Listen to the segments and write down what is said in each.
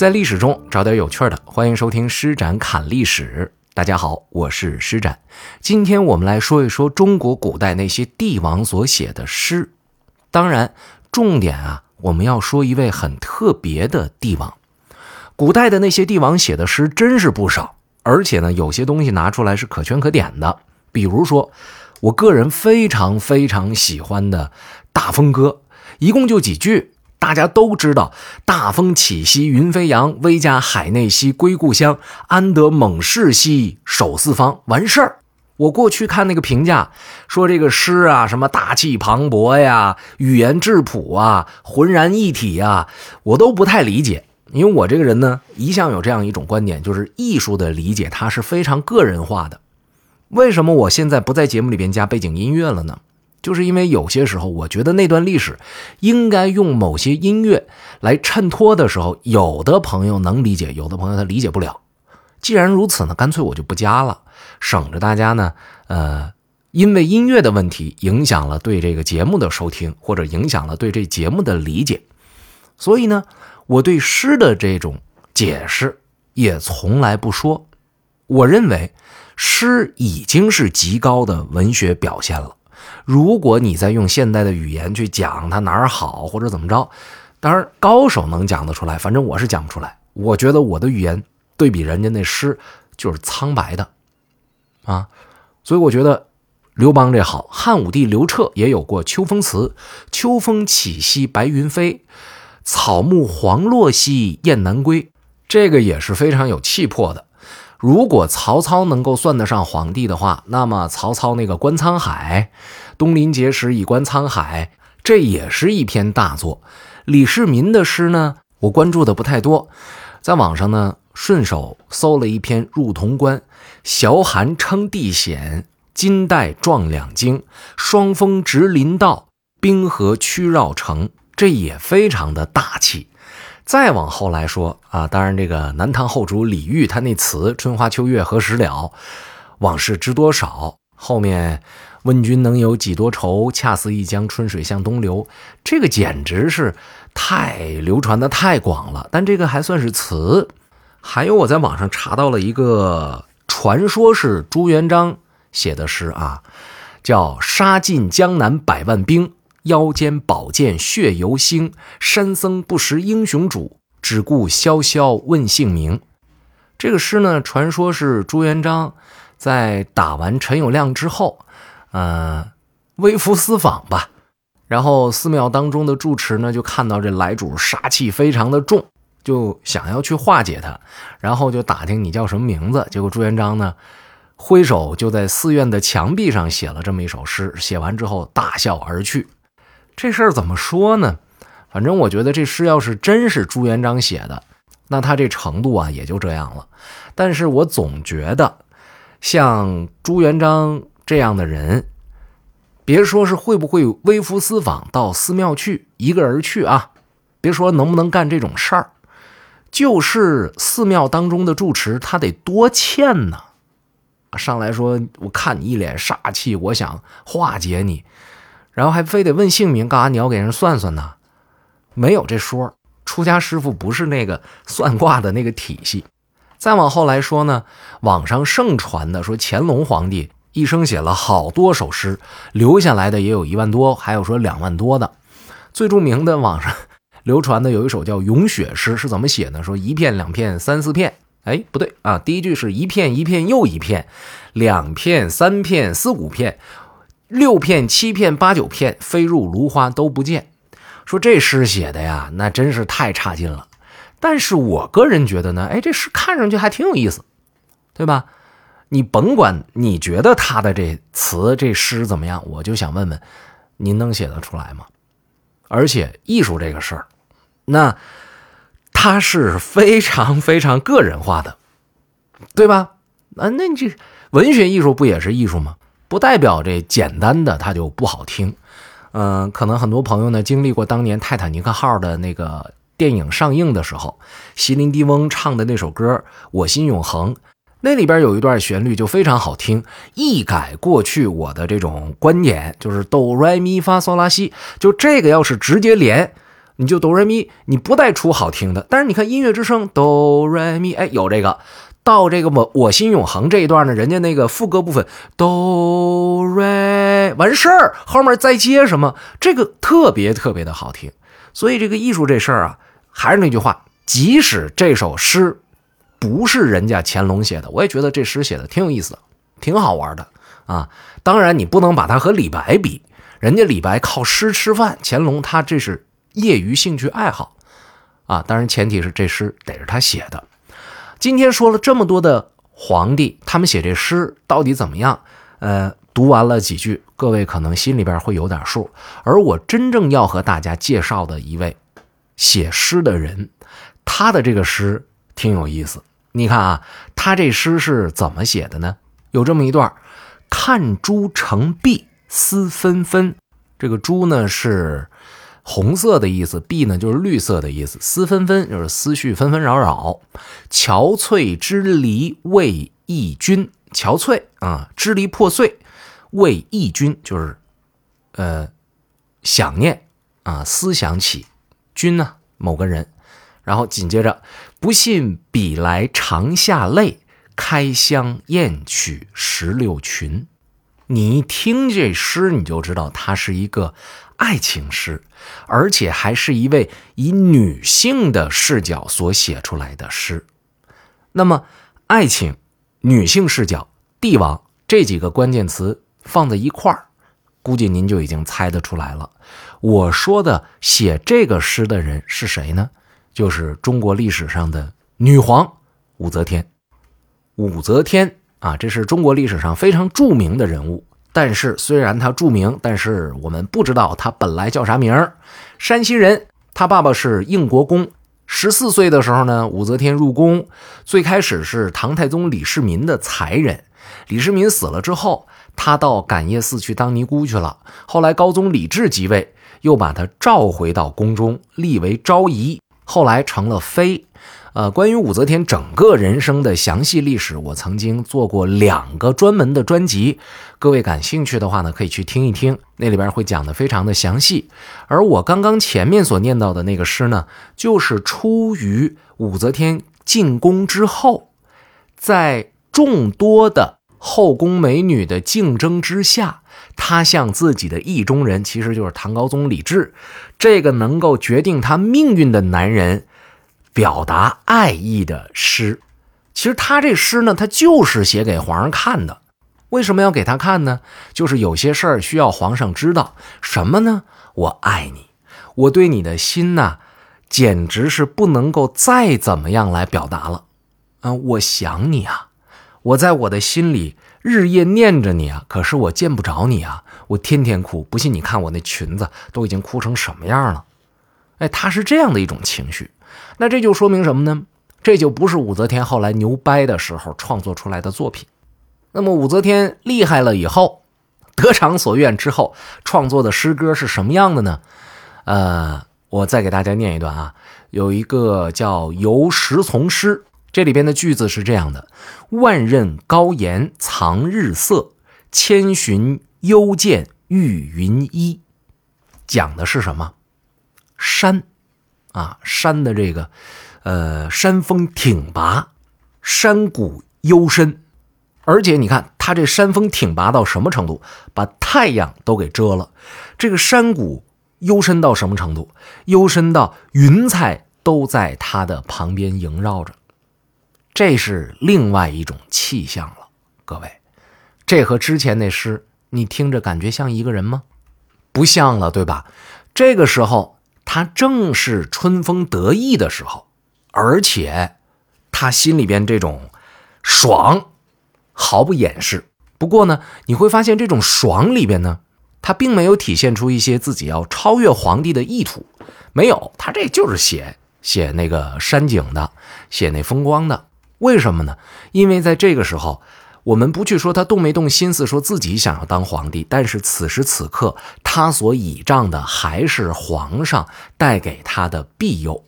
在历史中找点有趣的，欢迎收听施展侃历史。大家好，我是施展。今天我们来说一说中国古代那些帝王所写的诗。当然，重点啊，我们要说一位很特别的帝王。古代的那些帝王写的诗真是不少，而且呢，有些东西拿出来是可圈可点的。比如说，我个人非常非常喜欢的《大风歌》，一共就几句。大家都知道“大风起兮云飞扬，威加海内兮归故乡。安得猛士兮守四方”，完事儿。我过去看那个评价，说这个诗啊，什么大气磅礴呀，语言质朴啊，浑然一体呀，我都不太理解。因为我这个人呢，一向有这样一种观点，就是艺术的理解它是非常个人化的。为什么我现在不在节目里边加背景音乐了呢？就是因为有些时候，我觉得那段历史应该用某些音乐来衬托的时候，有的朋友能理解，有的朋友他理解不了。既然如此呢，干脆我就不加了，省着大家呢，呃，因为音乐的问题影响了对这个节目的收听，或者影响了对这节目的理解。所以呢，我对诗的这种解释也从来不说。我认为诗已经是极高的文学表现了。如果你再用现代的语言去讲它哪儿好或者怎么着，当然高手能讲得出来，反正我是讲不出来。我觉得我的语言对比人家那诗就是苍白的，啊，所以我觉得刘邦这好。汉武帝刘彻也有过《秋风词》：“秋风起兮白云飞，草木黄落兮雁南归。”这个也是非常有气魄的。如果曹操能够算得上皇帝的话，那么曹操那个观沧海，东临碣石以观沧海，这也是一篇大作。李世民的诗呢，我关注的不太多，在网上呢顺手搜了一篇《入潼关》，崤函称地险，金代壮两京，双峰直临道，冰河曲绕城，这也非常的大气。再往后来说啊，当然这个南唐后主李煜他那词“春花秋月何时了，往事知多少”，后面“问君能有几多愁，恰似一江春水向东流”，这个简直是太流传的太广了。但这个还算是词。还有我在网上查到了一个传说是朱元璋写的诗啊，叫“杀尽江南百万兵”。腰间宝剑血犹腥，山僧不识英雄主，只顾萧萧问姓名。这个诗呢，传说是朱元璋在打完陈友谅之后，呃，微服私访吧。然后寺庙当中的住持呢，就看到这来主杀气非常的重，就想要去化解他，然后就打听你叫什么名字。结果朱元璋呢，挥手就在寺院的墙壁上写了这么一首诗，写完之后大笑而去。这事儿怎么说呢？反正我觉得这诗要是真是朱元璋写的，那他这程度啊也就这样了。但是我总觉得，像朱元璋这样的人，别说是会不会微服私访到寺庙去一个人去啊，别说能不能干这种事儿，就是寺庙当中的住持，他得多欠呢。上来说，我看你一脸煞气，我想化解你。然后还非得问姓名，干啥？你要给人算算呢？没有这说。出家师傅不是那个算卦的那个体系。再往后来说呢，网上盛传的说乾隆皇帝一生写了好多首诗，留下来的也有一万多，还有说两万多的。最著名的网上 流传的有一首叫《咏雪》诗，是怎么写呢？说一片两片三四片，哎，不对啊，第一句是一片一片又一片，两片三片四五片。六片、七片、八九片，飞入芦花都不见。说这诗写的呀，那真是太差劲了。但是我个人觉得呢，哎，这诗看上去还挺有意思，对吧？你甭管你觉得他的这词、这诗怎么样，我就想问问，您能写得出来吗？而且艺术这个事儿，那它是非常非常个人化的，对吧？啊，那你这文学艺术不也是艺术吗？不代表这简单的它就不好听，嗯，可能很多朋友呢经历过当年泰坦尼克号的那个电影上映的时候，席琳迪翁唱的那首歌《我心永恒》，那里边有一段旋律就非常好听，一改过去我的这种观点，就是哆来咪发嗦拉西，就这个要是直接连，你就哆来咪，你不带出好听的。但是你看音乐之声哆来咪，哎，有这个。到这个我我心永恒这一段呢，人家那个副歌部分哆来完事儿，后面再接什么，这个特别特别的好听。所以这个艺术这事儿啊，还是那句话，即使这首诗不是人家乾隆写的，我也觉得这诗写的挺有意思的，挺好玩的啊。当然你不能把它和李白比，人家李白靠诗吃饭，乾隆他这是业余兴趣爱好啊。当然前提是这诗得是他写的。今天说了这么多的皇帝，他们写这诗到底怎么样？呃，读完了几句，各位可能心里边会有点数。而我真正要和大家介绍的一位写诗的人，他的这个诗挺有意思。你看啊，他这诗是怎么写的呢？有这么一段：看朱成碧思纷纷。这个朱呢是。红色的意思，碧呢就是绿色的意思，思纷纷就是思绪纷纷扰扰。憔悴之离为忆君，憔悴啊，支离破碎为忆君，就是呃想念啊，思想起君呢某个人。然后紧接着，不信比来长下泪，开箱验取石榴裙。你一听这诗，你就知道它是一个。爱情诗，而且还是一位以女性的视角所写出来的诗。那么，爱情、女性视角、帝王这几个关键词放在一块儿，估计您就已经猜得出来了。我说的写这个诗的人是谁呢？就是中国历史上的女皇武则天。武则天啊，这是中国历史上非常著名的人物。但是，虽然他著名，但是我们不知道他本来叫啥名儿。山西人，他爸爸是应国公。十四岁的时候呢，武则天入宫，最开始是唐太宗李世民的才人。李世民死了之后，他到感业寺去当尼姑去了。后来高宗李治即位，又把他召回到宫中，立为昭仪，后来成了妃。呃，关于武则天整个人生的详细历史，我曾经做过两个专门的专辑，各位感兴趣的话呢，可以去听一听，那里边会讲的非常的详细。而我刚刚前面所念到的那个诗呢，就是出于武则天进宫之后，在众多的后宫美女的竞争之下，她向自己的意中人，其实就是唐高宗李治，这个能够决定她命运的男人。表达爱意的诗，其实他这诗呢，他就是写给皇上看的。为什么要给他看呢？就是有些事儿需要皇上知道。什么呢？我爱你，我对你的心呐，简直是不能够再怎么样来表达了。嗯，我想你啊，我在我的心里日夜念着你啊，可是我见不着你啊，我天天哭。不信你看我那裙子都已经哭成什么样了。哎，他是这样的一种情绪。那这就说明什么呢？这就不是武则天后来牛掰的时候创作出来的作品。那么武则天厉害了以后，得偿所愿之后创作的诗歌是什么样的呢？呃，我再给大家念一段啊，有一个叫《游石从诗》，这里边的句子是这样的：“万仞高岩藏日色，千寻幽涧遇云衣。”讲的是什么？山。啊，山的这个，呃，山峰挺拔，山谷幽深，而且你看它这山峰挺拔到什么程度，把太阳都给遮了。这个山谷幽深到什么程度？幽深到云彩都在它的旁边萦绕着，这是另外一种气象了。各位，这和之前那诗，你听着感觉像一个人吗？不像了，对吧？这个时候。他正是春风得意的时候，而且他心里边这种爽毫不掩饰。不过呢，你会发现这种爽里边呢，他并没有体现出一些自己要超越皇帝的意图，没有，他这就是写写那个山景的，写那风光的。为什么呢？因为在这个时候。我们不去说他动没动心思，说自己想要当皇帝，但是此时此刻，他所倚仗的还是皇上带给他的庇佑。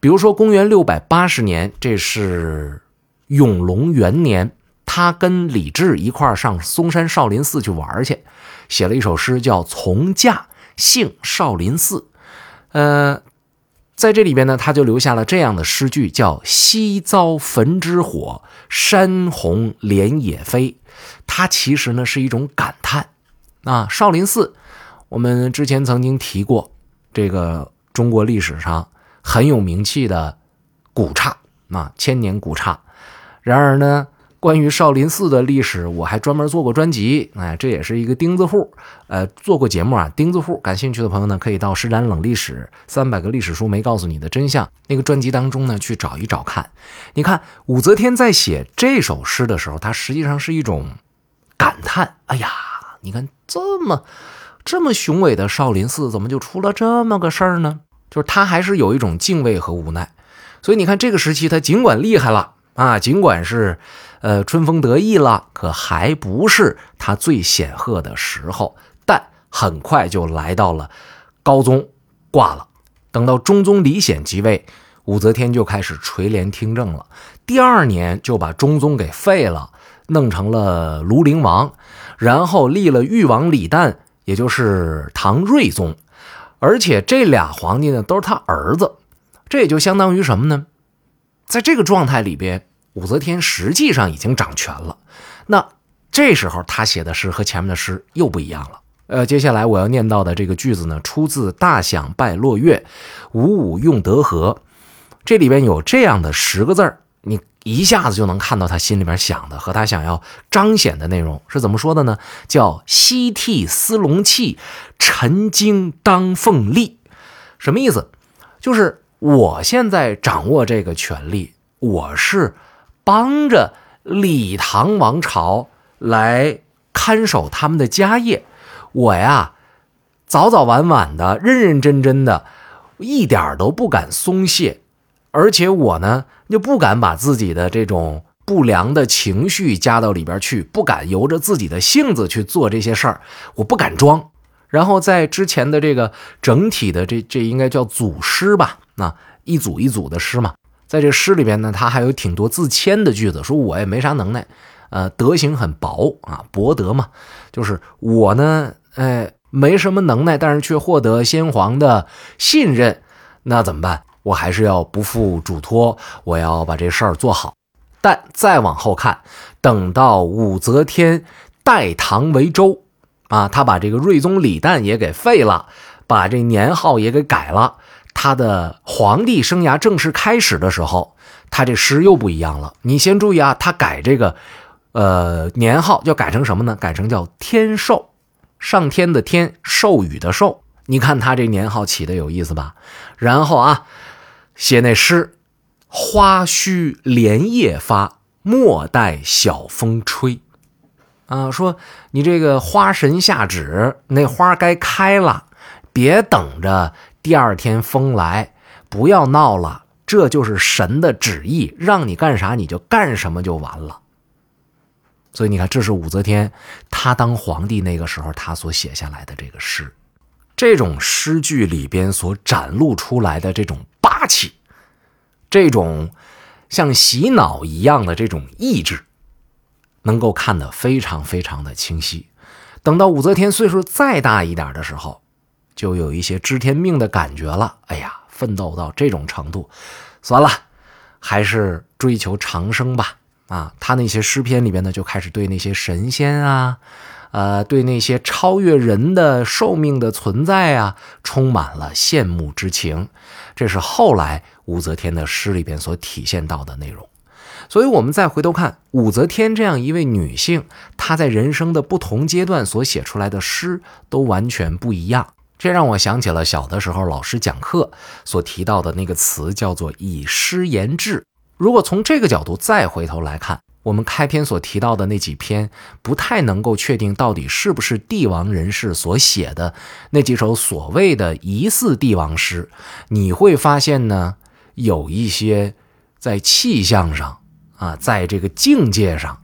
比如说，公元六百八十年，这是永隆元年，他跟李治一块上嵩山少林寺去玩去，写了一首诗，叫《从驾幸少林寺》。呃，在这里边呢，他就留下了这样的诗句，叫“夕遭焚之火，山红莲也飞”。它其实呢是一种感叹。啊，少林寺，我们之前曾经提过，这个中国历史上很有名气的古刹啊，千年古刹。然而呢，关于少林寺的历史，我还专门做过专辑，哎，这也是一个钉子户，呃，做过节目啊，钉子户。感兴趣的朋友呢，可以到《施展冷历史三百个历史书没告诉你的真相》那个专辑当中呢去找一找看。你看武则天在写这首诗的时候，她实际上是一种感叹，哎呀。你看，这么这么雄伟的少林寺，怎么就出了这么个事儿呢？就是他还是有一种敬畏和无奈。所以你看，这个时期他尽管厉害了啊，尽管是呃春风得意了，可还不是他最显赫的时候。但很快就来到了高宗挂了，等到中宗李显即位，武则天就开始垂帘听政了。第二年就把中宗给废了，弄成了庐陵王。然后立了豫王李旦，也就是唐睿宗，而且这俩皇帝呢都是他儿子，这也就相当于什么呢？在这个状态里边，武则天实际上已经掌权了。那这时候他写的诗和前面的诗又不一样了。呃，接下来我要念到的这个句子呢，出自《大享拜落月》，五五用德和，这里边有这样的十个字儿，你。一下子就能看到他心里边想的和他想要彰显的内容是怎么说的呢？叫“西替司龙器，陈经当凤立”，什么意思？就是我现在掌握这个权力，我是帮着李唐王朝来看守他们的家业，我呀早早晚晚的，认认真真的，一点都不敢松懈。而且我呢，就不敢把自己的这种不良的情绪加到里边去，不敢由着自己的性子去做这些事儿，我不敢装。然后在之前的这个整体的这这应该叫组诗吧，那一组一组的诗嘛，在这诗里边呢，他还有挺多自谦的句子，说我也没啥能耐，呃，德行很薄啊，薄德嘛，就是我呢，哎，没什么能耐，但是却获得先皇的信任，那怎么办？我还是要不负嘱托，我要把这事儿做好。但再往后看，等到武则天代唐为周，啊，他把这个睿宗李旦也给废了，把这年号也给改了。他的皇帝生涯正式开始的时候，他这诗又不一样了。你先注意啊，他改这个，呃，年号就改成什么呢？改成叫天授，上天的天，授予的授。你看他这年号起的有意思吧？然后啊。写那诗，花须连夜发，莫待晓风吹。啊，说你这个花神下旨，那花该开了，别等着第二天风来，不要闹了。这就是神的旨意，让你干啥你就干什么就完了。所以你看，这是武则天她当皇帝那个时候，她所写下来的这个诗。这种诗句里边所展露出来的这种霸气，这种像洗脑一样的这种意志，能够看得非常非常的清晰。等到武则天岁数再大一点的时候，就有一些知天命的感觉了。哎呀，奋斗到这种程度，算了，还是追求长生吧。啊，他那些诗篇里边呢，就开始对那些神仙啊。呃，对那些超越人的寿命的存在啊，充满了羡慕之情，这是后来武则天的诗里边所体现到的内容。所以，我们再回头看武则天这样一位女性，她在人生的不同阶段所写出来的诗都完全不一样。这让我想起了小的时候老师讲课所提到的那个词，叫做“以诗言志”。如果从这个角度再回头来看。我们开篇所提到的那几篇，不太能够确定到底是不是帝王人士所写的那几首所谓的疑似帝王诗。你会发现呢，有一些在气象上啊，在这个境界上，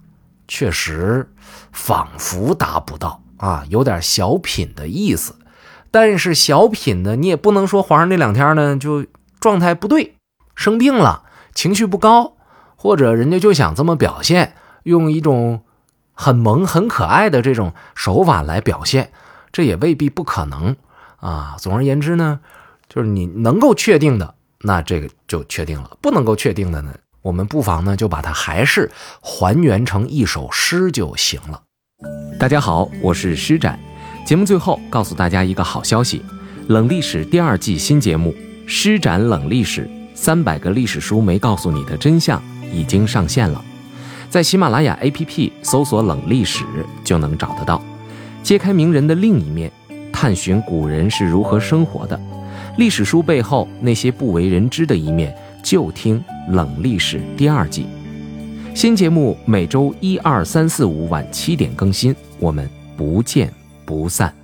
确实仿佛达不到啊，有点小品的意思。但是小品呢，你也不能说皇上那两天呢就状态不对，生病了，情绪不高。或者人家就想这么表现，用一种很萌、很可爱的这种手法来表现，这也未必不可能啊。总而言之呢，就是你能够确定的那这个就确定了。不能够确定的呢，我们不妨呢就把它还是还原成一首诗就行了。大家好，我是施展。节目最后告诉大家一个好消息：冷历史第二季新节目《施展冷历史》，三百个历史书没告诉你的真相已经上线了，在喜马拉雅 APP 搜索“冷历史”就能找得到。揭开名人的另一面，探寻古人是如何生活的，历史书背后那些不为人知的一面，就听《冷历史》第二季。新节目每周一、二、三、四、五晚七点更新，我们不见不散。